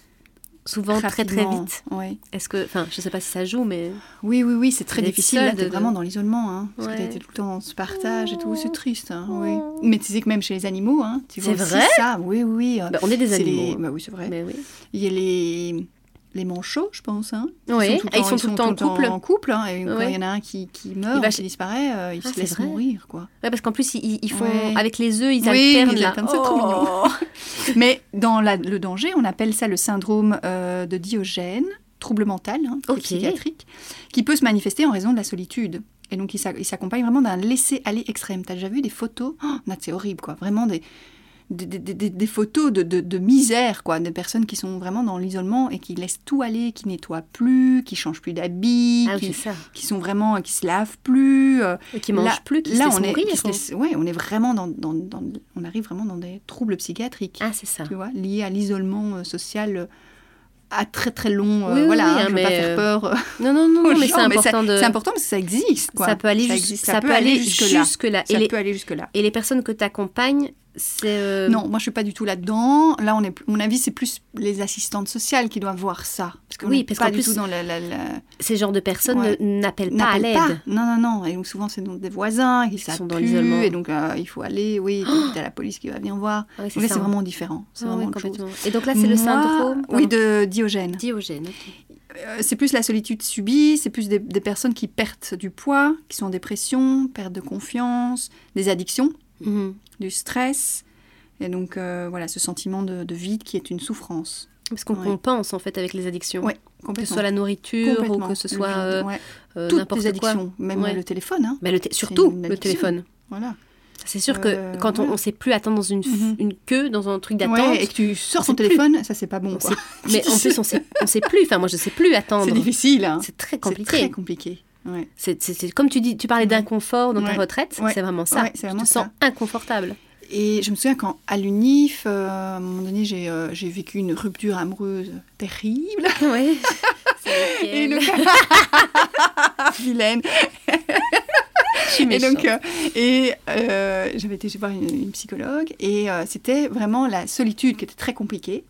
souvent très très vite. ouais. Est-ce que, enfin je sais pas si ça joue, mais Oui, oui, oui, c'est très difficile. Là, de- vraiment dans l'isolement, hein, parce que Ouais. t'as été tout le temps dans ce partage et tout. C'est triste, hein, oui. Mais tu sais que même chez les animaux, hein, tu vois C'est vrai? ça. Oui, oui. bah, on est des animaux. les- bah oui, c'est vrai. Mais oui. Il y a les les manchots, je pense. Hein. Oui, tout et ils temps- sont tout le temps en couple. En couple, hein, et quand il y en a un qui, qui meurt, Il va ou qui disparaît, euh, il Ah, se laisse vrai. mourir, quoi. Ouais, parce qu'en plus ils, ils font Ouais. avec les œufs, ils Oui, alternent ils alternent, c'est trop mignon. Oh. Mais dans la- le danger, on appelle ça le syndrome euh, de Diogène, trouble mental, hein, psychiatrique, qui peut se manifester en raison de la solitude. Et donc, il s'a- il s'accompagne vraiment d'un laisser-aller extrême. T'as déjà vu des photos? Oh, C'est horrible, quoi. Vraiment des, des, des- des- des photos de, de- de misère, quoi. Des personnes qui sont vraiment dans l'isolement et qui laissent tout aller, qui nettoient plus, qui changent plus d'habits, Ah qui, qui sont vraiment, qui se lavent plus. euh, Et qui mangent là, plus, qui là, se on est, mourir. qui se laissent- ouais, on est vraiment dans, dans- dans- on arrive vraiment dans des troubles psychiatriques Ah c'est ça. tu vois, lié à l'isolement euh, social euh, à très très long. euh, Oui, oui, voilà, oui, hein, hein, je veux mais, pas faire peur euh, Non non non, mais c'est important de. important parce que ça existe. Quoi. Ça peut aller jusque-là. jusque là. Ça Et les, peut aller jusque-là. et les personnes que tu accompagnes. Euh, Non, moi je suis pas du tout là-dedans. Là, on est, mon avis, c'est plus les assistantes sociales qui doivent voir ça. Parce qu'on Oui, parce pas du plus, tout dans la, la- la- Ces genres de personnes Ouais. ne- n'appellent pas à l'aide. Non, non, non. Et donc souvent, c'est des voisins qui sont dans l'isolement. Et donc, euh, il faut aller, oui, t'as la police qui va venir voir. Ah là, c'est hein. vraiment différent. C'est Ah vraiment chose. complètement. Et donc là, c'est le syndrome Oui, de Diogène. Diogène. Euh, c'est plus la solitude subie, c'est plus des, des personnes qui perdent du poids, qui sont en dépression, perte de confiance, des addictions, Mhm. du stress. Et donc, euh, voilà, ce sentiment de, de vide qui est une souffrance. Parce qu'on Ouais. compense en fait avec les addictions. Ouais, Que ce soit la nourriture ou que ce soit euh, ouais. euh, Toutes les quoi. addictions, même le téléphone. Hein. Bah, le surtout le téléphone. Voilà. C'est sûr que Euh, quand on ne sait plus attendre dans une, Mhm. une queue, dans un truc d'attente, Ouais, et que tu sors on ton plus. téléphone, ça c'est pas bon. on quoi. sait- mais en plus on sait, on sait plus. Enfin, moi je sais plus attendre. C'est difficile. Hein. C'est très C'est compliqué. très compliqué. Ouais. C'est comme tu dis, tu parlais d'inconfort dans ta Ouais. retraite. Ouais. C'est vraiment ça. Vraiment tu te sens inconfortable. Et je me souviens quand à l'UNIF, euh, à un moment donné, j'ai euh, vécu une rupture amoureuse terrible. Oui. Et le... Vilaine. Je suis Et méchante. donc, euh, et euh, j'avais été voir une, une psychologue et c'était vraiment la solitude qui était très compliquée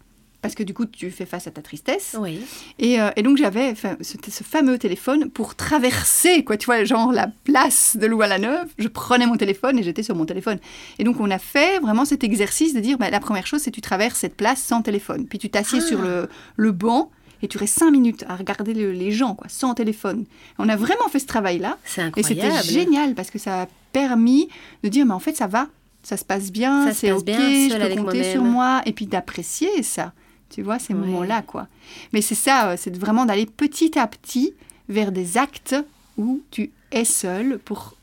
parce que du coup tu fais face à ta tristesse. Oui. Et, euh, et donc j'avais ce, ce fameux téléphone pour traverser, quoi, tu vois, genre la place de Louvain-la-Neuve. Je prenais mon téléphone et j'étais sur mon téléphone. Et donc on a fait vraiment cet exercice de dire, bah, la première chose c'est tu traverses cette place sans téléphone. Puis tu t'assieds Ah. sur le, le banc et tu restes cinq minutes à regarder le- les gens, quoi, sans téléphone. On a vraiment fait ce travail-là. C'est Et incroyable. c'était génial parce que ça a permis de dire, mais en fait, ça va, ça se passe bien, c'est ok, bien, je peux compter sur moi, et puis d'apprécier ça, tu vois, ces Ouais. moments-là, quoi. Mais c'est ça, euh, c'est vraiment d'aller petit à petit vers des actes où tu es seul pour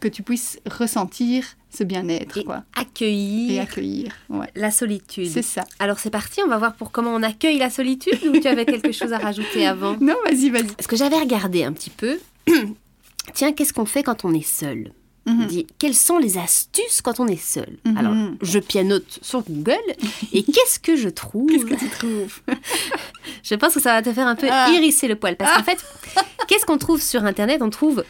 que tu puisses ressentir ce bien-être, Et quoi, et accueillir accueillir. Ouais, la solitude. c'est ça. Alors c'est parti, on va voir pour comment on accueille la solitude ou tu avais quelque chose à rajouter avant? Non, vas-y, vas-y. Parce que j'avais regardé un petit peu. Tiens, qu'est-ce qu'on fait quand on est seul? Mhm. Dis, quelles sont les astuces quand on est seul Mhm. Alors, je pianote sur Google et qu'est-ce que je trouve Qu'est-ce que tu trouves Je pense que ça va te faire un peu Ah. hérisser le poil. Parce qu'en fait, qu'est-ce qu'on trouve sur Internet? On trouve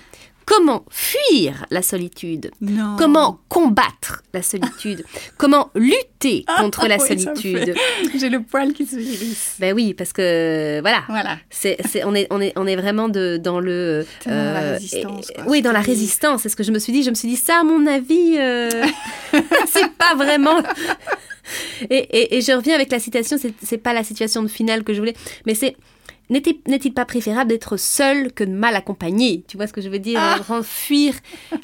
comment fuir la solitude, Non. comment combattre la solitude, comment lutter contre la Ah, oui, ça me solitude? J'ai le poil qui se hérisse. Ben oui, parce que voilà. Voilà. C'est, c'est- on, est, on, est, on est vraiment de, dans le... Dans la euh, résistance, quoi. oui, dans la résistance. C'est ce que je me suis dit. Je me suis dit, ça, à mon avis, euh, c'est pas vraiment... Et, et- et je reviens avec la citation, c'est, c'est pas la situation de finale que je voulais, mais c'est... N'est-il, pas préférable d'être seul que de mal accompagné? Tu vois ce que je veux dire? Ah. Fuir.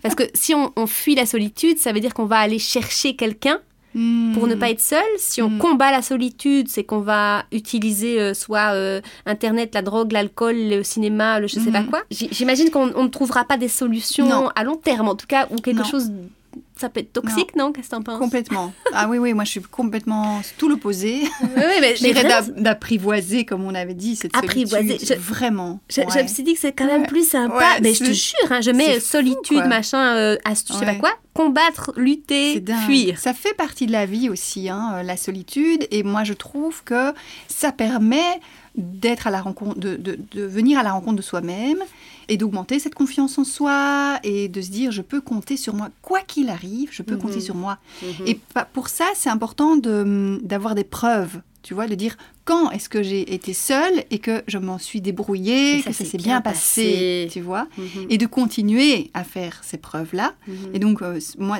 Parce que si on, on fuit la solitude, ça veut dire qu'on va aller chercher quelqu'un pour ne Hmm. pas être seul. Si on Mm. combat la solitude, c'est qu'on va utiliser euh, soit euh, Internet, la drogue, l'alcool, le cinéma, le je sais pas Mhm. quoi. J'imagine qu'on on ne trouvera pas des solutions Non. à long terme, en tout cas, ou quelque Non. chose. Ça peut être toxique, non, Qu'est-ce que t'en penses? Complètement. Ah oui, oui, moi je suis complètement tout l'opposé. Oui, mais, Je dirais d'apprivoiser, comme on avait dit, cette Apprivoiser. solitude. Je- Vraiment. Je, me suis dit que c'est quand même Ouais. plus sympa. Ouais, mais je te jure, hein, je mets fou, solitude, machin, euh, astuce, je sais pas quoi, combattre, lutter, fuir. Ça fait partie de la vie aussi, hein, euh, la solitude. Et moi, je trouve que ça permet d'être à la rencontre, de, de- de venir à la rencontre de soi-même et d'augmenter cette confiance en soi et de se dire je peux compter sur moi quoi qu'il arrive, je peux Mhm. compter sur moi. Mhm. Et pour ça, c'est important de- d'avoir des preuves. Tu vois, de dire quand est-ce que j'ai été seule et que je m'en suis débrouillée, ça que ça s'est bien bien passé, passé. tu vois, Mhm. et de continuer à faire ces preuves-là. Et donc, euh, moi,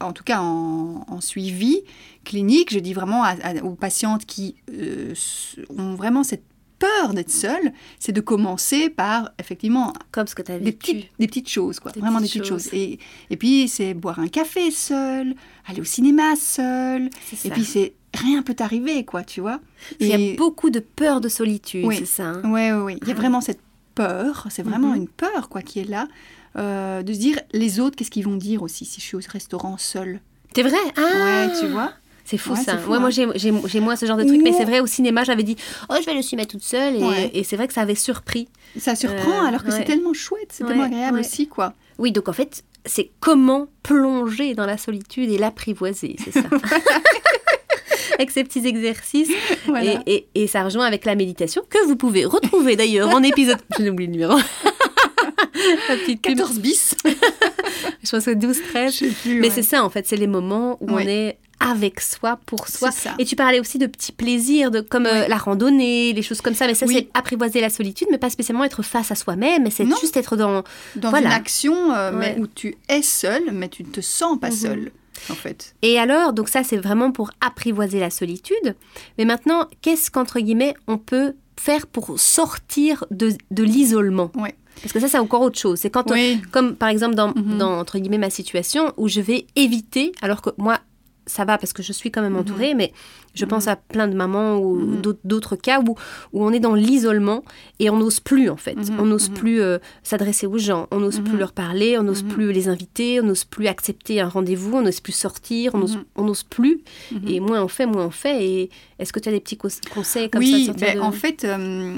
en tout cas, en, en suivi clinique, je dis vraiment à- à- aux patientes qui euh, ont vraiment cette peur d'être seules, c'est de commencer par, effectivement, Comme ce que tu as des petites, des petites choses, quoi. Des vraiment petites des petites choses. choses. Et, et puis, c'est boire un café seul, aller au cinéma seul, et puis c'est rien peut t'arriver, quoi, tu vois. Il y a beaucoup de peur de solitude, Oui. c'est ça. hein. Ouais, ouais. Il y a vraiment cette peur, c'est vraiment Mhm. une peur, quoi, qui est là, euh, de se dire, les autres, qu'est-ce qu'ils vont dire aussi si je suis au restaurant seule? C'est vrai? Ah Ouais, tu vois C'est fou Ouais, ça. fou, ouais, hein. moi j'ai- j'ai moins ce genre de truc, mais c'est vrai au cinéma j'avais dit oh je vais le cinéma toute seule et, Ouais. et c'est vrai que ça avait surpris. Ça surprend Euh, alors que c'est tellement chouette, c'est tellement agréable aussi, quoi. Oui donc en fait c'est comment plonger dans la solitude et l'apprivoiser, c'est ça. avec ces petits exercices Voilà. et, et- et ça rejoint avec la méditation que vous pouvez retrouver d'ailleurs en épisode. J'ai oublié le numéro. La petite pub. 14 bis. Je pense que 12, 13. Je sais plus, Mais ouais. c'est ça, en fait, c'est les moments où on est avec soi, pour soi. Et tu parlais aussi de petits plaisirs, de, comme euh, la randonnée, les choses comme ça. Mais ça, Oui. c'est apprivoiser la solitude, mais pas spécialement être face à soi-même, mais c'est juste être dans... Dans Voilà. une action euh, mais où tu es seule, mais tu ne te sens pas Mhm. seule, en fait. Et alors, donc ça, c'est vraiment pour apprivoiser la solitude. Mais maintenant, qu'est-ce qu'entre guillemets, on peut faire pour sortir de, de l'isolement? Ouais. Parce que ça, c'est encore autre chose. C'est quand, Oui. comme par exemple dans, Mhm. dans, entre guillemets ma situation où je vais éviter, alors que moi ça va parce que je suis quand même entourée, mais je pense à plein de mamans ou Mhm. d'autres- cas où, où on est dans l'isolement et on n'ose plus en fait. Mhm, On n'ose mhm. plus euh, s'adresser aux gens, on n'ose plus Mhm. leur parler, on n'ose Mhm. plus les inviter, on n'ose plus accepter un rendez-vous, on n'ose plus sortir, on n'ose Mhm. plus. Mhm. Et moins on fait, moins on fait. Et est-ce que tu as des petits cons- conseils comme ça de oui, sortir ben, de- en fait, euh,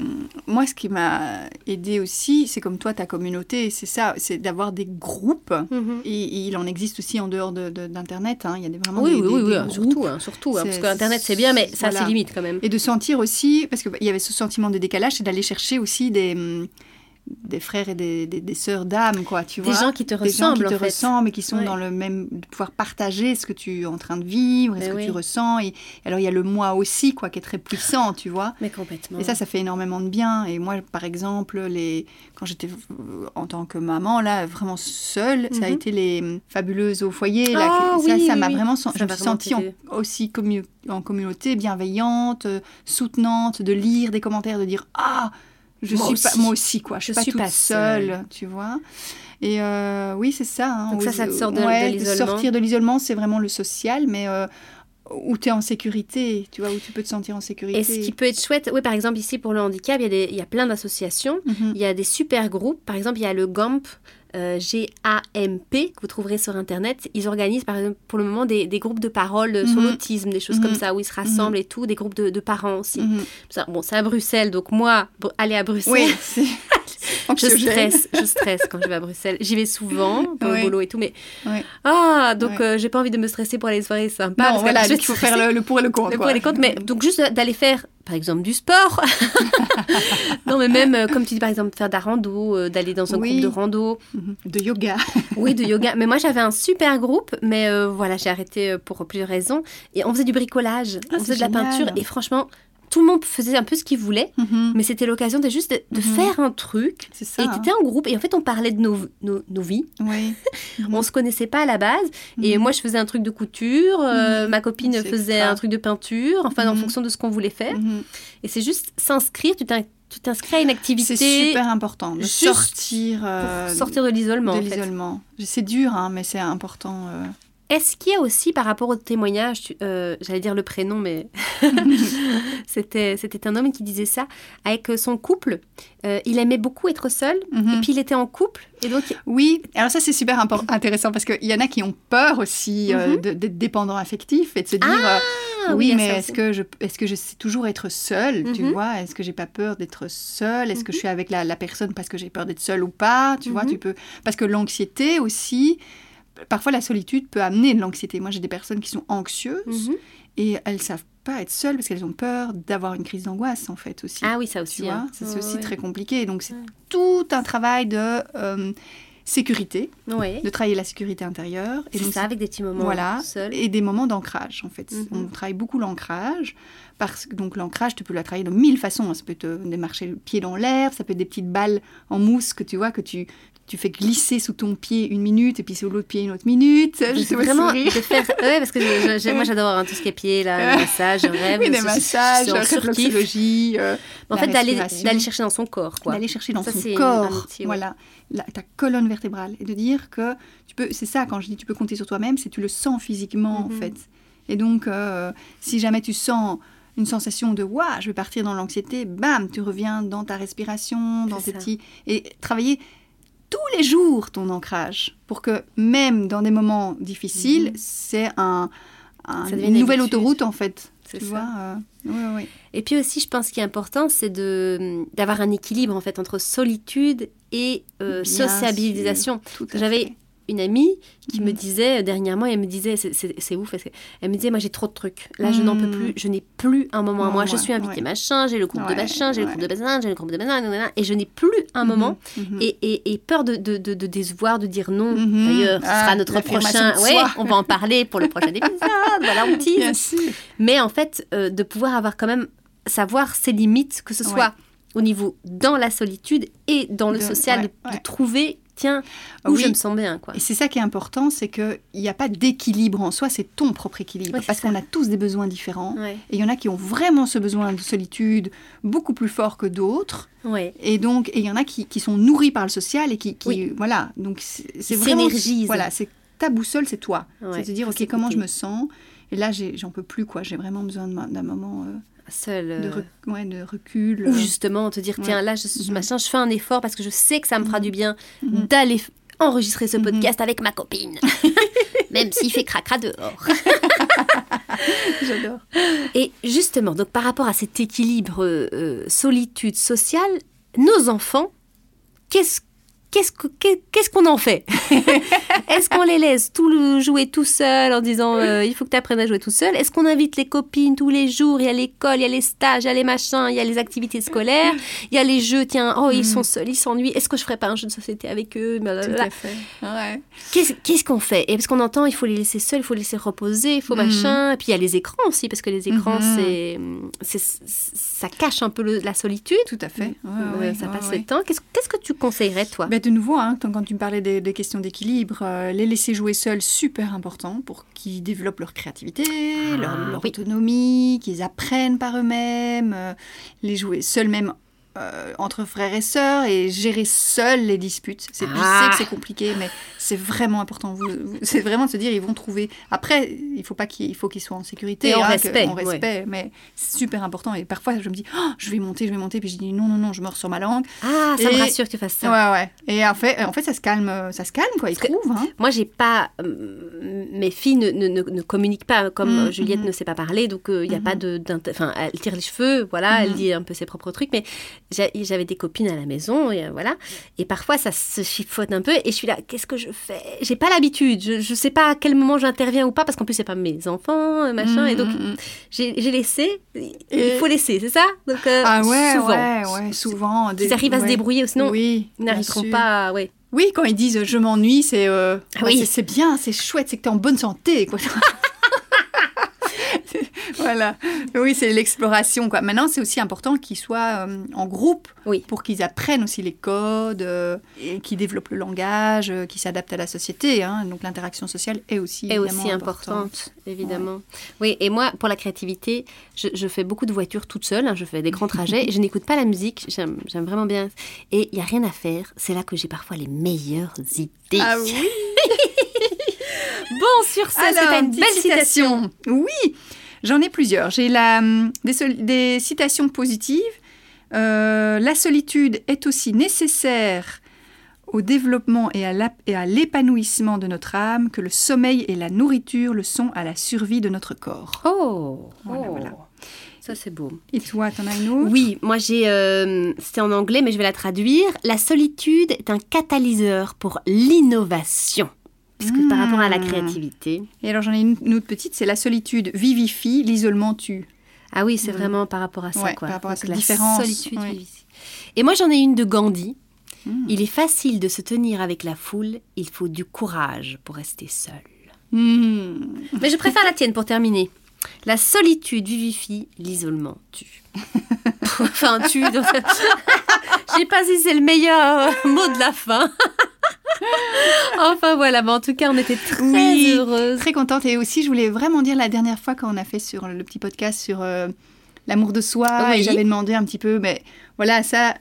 moi, ce qui m'a aidé aussi, c'est comme toi, ta communauté, c'est ça, c'est d'avoir des groupes. Mhm. Et, et il en existe aussi en dehors de- de- d'Internet. hein. Il y a des, vraiment Oui, des, des- oui, oui, hein, surtout, hein, surtout, hein, parce C'est- que Internet c'est bien, mais ça a voilà. ses limites quand même. Et de sentir aussi, parce qu'il y avait ce sentiment de décalage, c'est d'aller chercher aussi des, hum, des frères et des, des, des sœurs d'âme, quoi, tu Des vois. gens qui te des gens ressemblent qui te en fait. ressemblent et qui sont Ouais. dans le même de pouvoir partager ce que tu es en train de vivre et Ben ce que tu ressens et alors il y a le moi aussi quoi qui est très puissant tu vois Mais complètement. et ça ça fait énormément de bien et moi par exemple les quand j'étais en tant que maman là vraiment seule ça a Mhm. été les hum, fabuleuses au foyer là, Ah, ça oui, ça m'a vraiment Ça je me suis sentie en- aussi commu- en communauté bienveillante euh, soutenante de lire des commentaires de dire ah je Moi suis aussi. pas moi aussi quoi je, Je suis pas toute seule, seule. tu vois et euh, oui c'est ça hein, Donc ça, ça te sort de- ouais, de l'isolement. sortir de l'isolement c'est vraiment le social mais euh, où tu es en sécurité tu vois où tu peux te sentir en sécurité Et ce qui peut être chouette, oui, par exemple, ici pour le handicap, il y a, des- il y a plein d'associations. Mhm. Il y a des super groupes. Par exemple, il y a le GAMP, euh, G-A-M-P, que vous trouverez sur Internet. Ils organisent, par exemple, pour le moment, des, des groupes de parole euh, sur Mhm. l'autisme, des choses Mhm. comme ça, où ils se rassemblent et tout, des groupes de, de parents aussi. Mhm. Ça, bon, c'est à Bruxelles, donc moi, aller à Bruxelles, oui je stresse, je stresse quand je vais à Bruxelles. J'y vais souvent pour Oui. le boulot et tout, mais ah, donc Ouais. euh, j'ai pas envie de me stresser pour aller aux soirées sympas. non parce voilà il faut faire le, le pour et le contre Le quoi. pour et les contre, mais donc juste d'aller faire, par exemple, du sport. non, mais même, euh, comme tu dis, par exemple, faire de la rando, euh, d'aller dans un Oui. groupe de rando, Mhm. de yoga oui, de yoga. Mais moi, j'avais un super groupe, mais euh, voilà, j'ai arrêté pour plusieurs raisons. Et on faisait du bricolage, Ah, on faisait de la peinture, et franchement, tout le monde faisait un peu ce qu'il voulait. Mhm. Mais c'était l'occasion de juste de, de Mhm. faire un truc. c'est ça Et hein. tu étais en groupe, et en fait, on parlait de nos, nos, nos vies. oui On se connaissait pas à la base. Et Mhm. moi, je faisais un truc de couture, euh, ma copine faisait un truc de peinture, enfin, en fonction de ce qu'on voulait faire. Et c'est juste s'inscrire, tu t'in- tu t'inscris à une activité c'est super important de sortir pour euh, sortir de l'isolement. de l'isolement c'est dur hein, mais c'est important euh. Est-ce qu'il y a aussi par rapport au témoignage, euh, j'allais dire le prénom, mais c'était c'était un homme qui disait ça, avec son couple, euh, il aimait beaucoup être seul, Mhm. et puis il était en couple, et donc Oui, alors ça c'est super impor- intéressant parce qu'il y en a qui ont peur aussi euh, Mhm. de- d'être dépendants affectifs et de se dire Ah, oui, mais est-ce que je est-ce que je sais toujours être seule, tu Mhm. vois Est-ce que j'ai pas peur d'être seule Est-ce que je suis avec la, la personne parce que j'ai peur d'être seule ou pas Tu vois, tu peux parce que l'anxiété aussi. Parfois, la solitude peut amener de l'anxiété. Moi, j'ai des personnes qui sont anxieuses Mhm. et elles savent pas être seules parce qu'elles ont peur d'avoir une crise d'angoisse, en fait, aussi. Ah oui, ça aussi. Hein. c'est aussi ouais. très compliqué. Donc, c'est Ouais. tout un travail de euh, sécurité, Ouais. de travailler la sécurité intérieure. C'est donc, ça, avec des petits moments voilà, seuls. et des moments d'ancrage, en fait. Mhm. On travaille beaucoup l'ancrage. Parce que donc l'ancrage, tu peux le travailler de mille façons. hein. Ça peut être euh, de marcher le pied dans l'air, ça peut être des petites balles en mousse que tu vois, que tu, tu fais glisser sous ton pied une minute, et puis sous l'autre pied une autre minute. Je sais vraiment sourire. de faire. Ouais, parce que je- je- j'ai- moi j'adore hein, tout ce qui est pied, là, les massages, rêve. Oui, je- massages, surkiff. réflexologie, euh, En fait, d'aller chercher dans son corps, quoi. d'aller chercher dans Ça, son corps, outil, ouais. voilà, la- ta colonne vertébrale, et de dire que tu peux, c'est ça quand je dis tu peux compter sur toi-même, c'est tu le sens physiquement en Mhm. fait. Et donc, euh, si jamais tu sens une sensation de waouh, je vais partir dans l'anxiété, bam, tu reviens dans ta respiration, dans tes petits et travailler tous les jours ton ancrage pour que même dans des moments difficiles, Mhm. c'est un, une nouvelle habitude. autoroute en fait. Tu ça. vois, euh, ouais, ouais. Et puis aussi, je pense qu'il est important, c'est de d'avoir un équilibre en fait entre solitude et euh, sociabilisation. J'avais. Une amie qui me Mhm. disait dernièrement, elle me disait, c'est- ouf, parce que elle me disait, moi j'ai trop de trucs. Là, je n'en peux Mhm. plus, je n'ai plus un moment à moi. Je suis invitée ouais. machin, j'ai le groupe de machin, j'ai le groupe de machin, j'ai le groupe de nanana, et je n'ai plus un moment. Mhm, mhm. Et, et- et peur de, de, de, de décevoir, de dire non. Mhm. D'ailleurs, ce Ah, sera notre l'affirmation prochain. soi. on va en parler pour le prochain épisode. voilà, on tease. Mais en fait, euh, de pouvoir avoir quand même savoir ses limites, que ce soit au niveau dans la solitude et dans le social, de, trouver, tiens, où Oui. je me sens bien, quoi. Et c'est ça qui est important, c'est qu'il n'y a pas d'équilibre en soi, c'est ton propre équilibre. Parce qu'on a tous des besoins différents. Ouais, Et il y en a qui ont vraiment ce besoin de solitude beaucoup plus fort que d'autres. ouais. Et donc, et il y en a qui, qui sont nourris par le social et qui, qui- Oui. voilà. Donc c'est vraiment voilà, c'est ta boussole, c'est toi. Ouais, c'est de dire ok comment je me sens? Et là, j'ai- j'en peux plus quoi. J'ai vraiment besoin d'un moment euh, Seul. de, euh, rec- ouais, de recul. Ou euh, justement te dire, tiens, ouais. là, je, je- Mhm. machin, je fais un effort parce que je sais que ça me fera Mhm. du bien mhm. d'aller enregistrer ce podcast avec ma copine. Même s'il fait cracra dehors. J'adore. Et justement, donc par rapport à cet équilibre euh, solitude sociale, nos enfants, qu'est-ce qu'est-ce que- qu'est- qu'est-ce qu'on en fait Est-ce qu'on les laisse tout le- jouer tout seul en disant euh, il faut que tu apprennes à jouer tout seul? Est-ce qu'on invite les copines tous les jours? Il y a l'école, il y a les stages, il y a les machins, il y a les activités scolaires, il y a les jeux. Tiens, oh ils Mhm. sont seuls, ils s'ennuient. Est-ce que je ferais pas un jeu de société avec eux? Tout Blablabla. à fait. Ouais. Qu'est-ce qu'on fait? Et parce qu'on entend, il faut les laisser seuls, il faut les laisser reposer, il faut Mhm. machin. Et puis il y a les écrans aussi, parce que les écrans, Mhm. c'est, c'est, ça cache un peu le- la solitude. Tout à fait. Ouais, ouais, ça passe le temps. Qu'est-ce, qu'est-ce que tu conseillerais, toi? Ben, de nouveau, hein, quand tu me parlais des, des questions d'équilibre, euh, les laisser jouer seuls, super important pour qu'ils développent leur créativité, Ah, leur, leur oui. autonomie, qu'ils apprennent par eux-mêmes, euh, les jouer seuls même euh, entre frères et sœurs et gérer seuls les disputes. C'est, Je Ah. sais que c'est compliqué, mais c'est vraiment important. Vous- vous- c'est vraiment de se dire, ils vont trouver... Après, il faut pas qu'ils, il faut qu'ils soient en sécurité. Et en hein, respect, en respect, mais c'est super important. Et parfois, je me dis, Oh, je vais monter, je vais monter, puis je dis, non, non, non, je meurs sur ma langue. Ah, ça me rassure que tu fasses ça. Ouais, ouais. Et en fait, en fait ça se calme, ça se calme quoi. Ils Parce trouvent. Hein. Moi, j'ai pas. euh, mes filles ne, ne, ne- ne communiquent pas, comme euh, Juliette mhm. ne sait pas parler, donc il n'y a pas de. Enfin, elle tire les cheveux, voilà, elle dit un peu ses propres trucs, mais j'avais des copines à la maison, et euh, voilà. Et parfois, ça se chiffote un peu, et je suis là, qu'est-ce que je fais? J'ai pas l'habitude, je, je sais pas à quel moment j'interviens ou pas, parce qu'en plus, c'est pas mes enfants, euh, machin, et donc Mm, mm, mm. j'ai laissé. Il faut laisser, c'est ça? Donc, euh, Ah ouais, souvent. ouais, ouais, souvent. Ils arrivent à se débrouiller, ou sinon, oui, ils n'arriveront pas. à- Ouais. Oui, quand ils disent je m'ennuie, c'est euh, Ah oui. c'est bien, c'est chouette, c'est que tu es en bonne santé. Quoi. voilà. Oui, c'est l'exploration. Quoi. Maintenant, c'est aussi important qu'ils soient euh, en groupe Oui. pour qu'ils apprennent aussi les codes, euh, et qu'ils développent le langage, euh, qu'ils s'adaptent à la société. hein. Donc l'interaction sociale est aussi, est aussi importante, évidemment. Oui, et moi, pour la créativité, je, je fais beaucoup de voitures toute seule, hein, je fais des grands trajets, et je n'écoute pas la musique, j'aime j'aime vraiment bien. Et il n'y a rien à faire, c'est là que j'ai parfois les meilleures idées. Ah oui Bon, sur ça, c'est une belle citation. Oui, j'en ai plusieurs. J'ai la, hum, des, citations positives. Euh, la solitude est aussi nécessaire au développement et à l'épanouissement de notre âme que le sommeil et la nourriture le sont à la survie de notre corps. Oh, Voilà, oh. voilà. Ça, c'est beau. Et toi, t'en as une autre? Oui, moi j'ai. euh, C'était en anglais, mais je vais la traduire. La solitude est un catalyseur pour l'innovation. Parce que par rapport à la Mmh. créativité. Et alors j'en ai une, une autre petite, c'est la solitude vivifie, l'isolement tue. Ah oui, c'est Mhm. vraiment par rapport à ça, Ouais, quoi. par rapport à cette la différence, solitude ouais. vivifie. Et moi j'en ai une de Gandhi. Mm. Il est facile de se tenir avec la foule, il faut du courage pour rester seul. Hmm. Mais je préfère la tienne pour terminer. La solitude vivifie, l'isolement tue. enfin, tue. donc- Je sais pas si c'est le meilleur mot de la fin. enfin voilà, mais en tout cas, on était très Oui. heureuses. Très contente. Et aussi, je voulais vraiment dire la dernière fois quand on a fait sur le petit podcast sur euh, l'amour de soi, Oui. et j'avais demandé un petit peu, mais voilà, ça,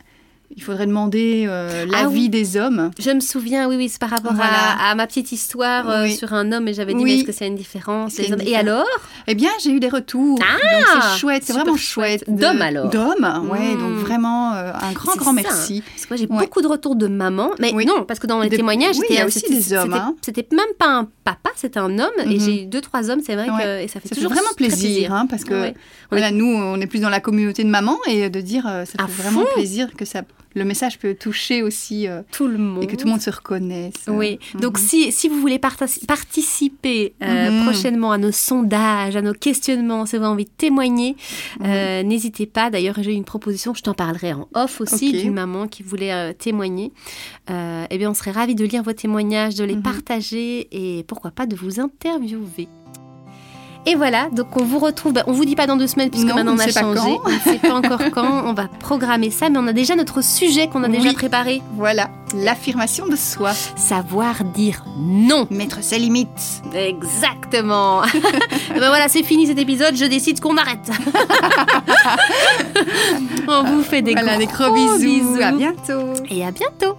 il faudrait demander euh, Ah l'avis oui. des hommes. Je me souviens, oui, oui, c'est par rapport Voilà. à, à ma petite histoire euh, sur un homme, et j'avais dit, mais est-ce que c'est une différence une Et alors? Eh bien, j'ai eu des retours. Ah, donc c'est chouette, c'est vraiment chouette. D'hommes, alors D'hommes, ouais. Mm. Donc vraiment euh, un grand, grand ça. merci. Parce que moi, j'ai Ouais. beaucoup de retours de maman. Mais Oui. non, parce que dans les témoignages, oui, c'était il y a aussi des hommes, c'était- hein. C'était même pas un papa, c'était un homme. Et Mhm. j'ai eu deux, trois hommes, c'est vrai Ouais. que et ça fait Ça fait toujours vraiment plaisir, hein, parce que Ouais. On voilà, nous, on est plus dans la communauté de maman et de dire, euh, ça fait vraiment plaisir que ça, le message peut toucher aussi euh, Tout le monde. et que tout le monde se reconnaisse. Oui, Mhm. donc si, si vous voulez participer euh, Mhm. prochainement à nos sondages, à nos questionnements, si vous avez envie de témoigner, Mhm. euh, n'hésitez pas. D'ailleurs, j'ai une proposition, je t'en parlerai en off aussi, d'une maman qui voulait euh, témoigner. Euh, eh bien, on serait ravis de lire vos témoignages, de les Mhm. partager et pourquoi pas de vous interviewer. Et voilà, donc on vous retrouve, bah, on vous dit pas dans deux semaines puisque Non, maintenant on on a changé, on ne sait pas encore quand, on va programmer ça, mais on a déjà notre sujet qu'on a déjà préparé, Voilà, l'affirmation de soi. savoir dire non. Mettre ses limites. Exactement. Et ben voilà, c'est fini cet épisode. Je décide qu'on arrête. On vous fait des voilà, gros, des gros bisous. bisous. À bientôt. Et à bientôt.